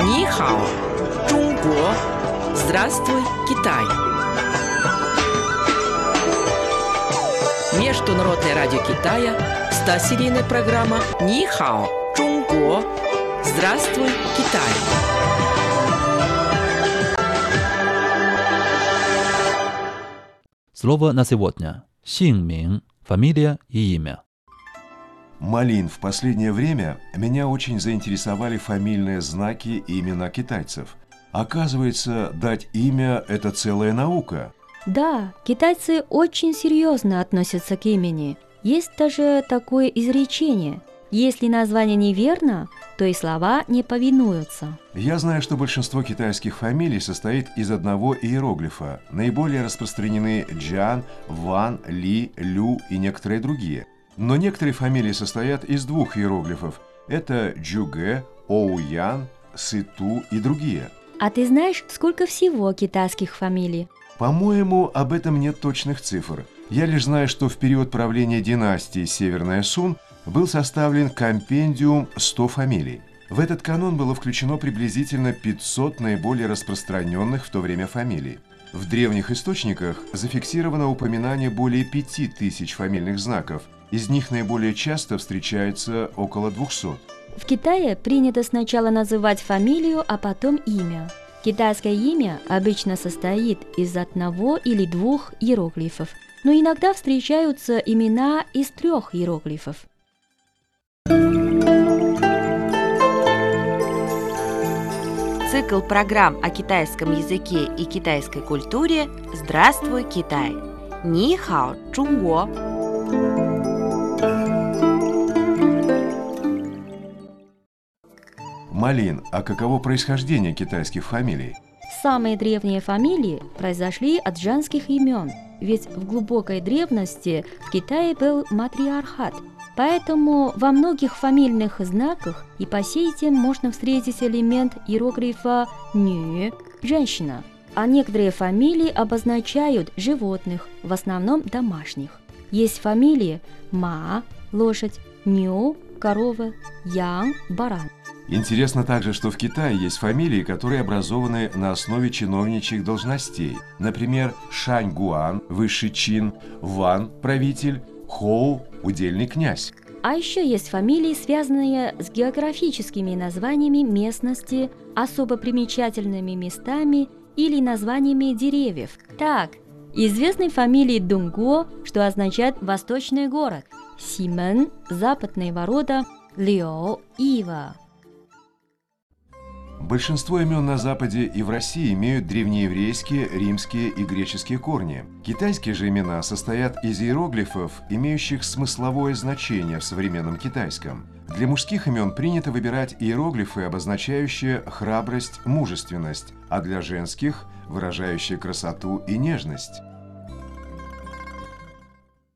Нихао, Чунго, Здравствуй, Китай. Международное радио Китая, 100-серийная программа Нихао, Чунго, Здравствуй, Китай. Слово на сегодня. Синмин. Фамилия и имя. Малин, в последнее время меня очень заинтересовали фамильные знаки и имена китайцев. Оказывается, дать имя – это целая наука. Да, китайцы очень серьезно относятся к имени. Есть даже такое изречение. Если название неверно, то и слова не повинуются. Я знаю, что большинство китайских фамилий состоит из одного иероглифа. Наиболее распространены Джан, Ван, Ли, Лю и некоторые другие. Но некоторые фамилии состоят из двух иероглифов. Это Джуге, Оуян, Сыту и другие. А ты знаешь, сколько всего китайских фамилий? По-моему, об этом нет точных цифр. Я лишь знаю, что в период правления династии Северная Сун был составлен компендиум 100 фамилий. В этот канон было включено приблизительно 500 наиболее распространенных в то время фамилий. В древних источниках зафиксировано упоминание более 5000 фамильных знаков. Из них наиболее часто встречается около 200. В Китае принято сначала называть фамилию, а потом имя. Китайское имя обычно состоит из одного или двух иероглифов, но иногда встречаются имена из трех иероглифов. Цикл программ о китайском языке и китайской культуре «Здравствуй, Китай!» Ни хао, Чунго! Малин, а каково происхождение китайских фамилий? Самые древние фамилии произошли от женских имен, ведь в глубокой древности в Китае был матриархат, поэтому во многих фамильных знаках и по сей день можно встретить элемент иероглифа «ню» – «женщина», а некоторые фамилии обозначают животных, в основном домашних. Есть фамилии «ма» – лошадь, «ню» – корова, «ян» – баран. Интересно также, что в Китае есть фамилии, которые образованы на основе чиновничьих должностей. Например, Шань Гуан – высший чин, Ван – правитель, Хоу – удельный князь. А еще есть фамилии, связанные с географическими названиями местности, особо примечательными местами или названиями деревьев. Так, известной фамилии Дунго, что означает «восточный город», Симен – западные ворота, Лео – Ива. Большинство имен на Западе и в России имеют древнееврейские, римские и греческие корни. Китайские же имена состоят из иероглифов, имеющих смысловое значение в современном китайском. Для мужских имен принято выбирать иероглифы, обозначающие храбрость, мужественность, а для женских – выражающие красоту и нежность.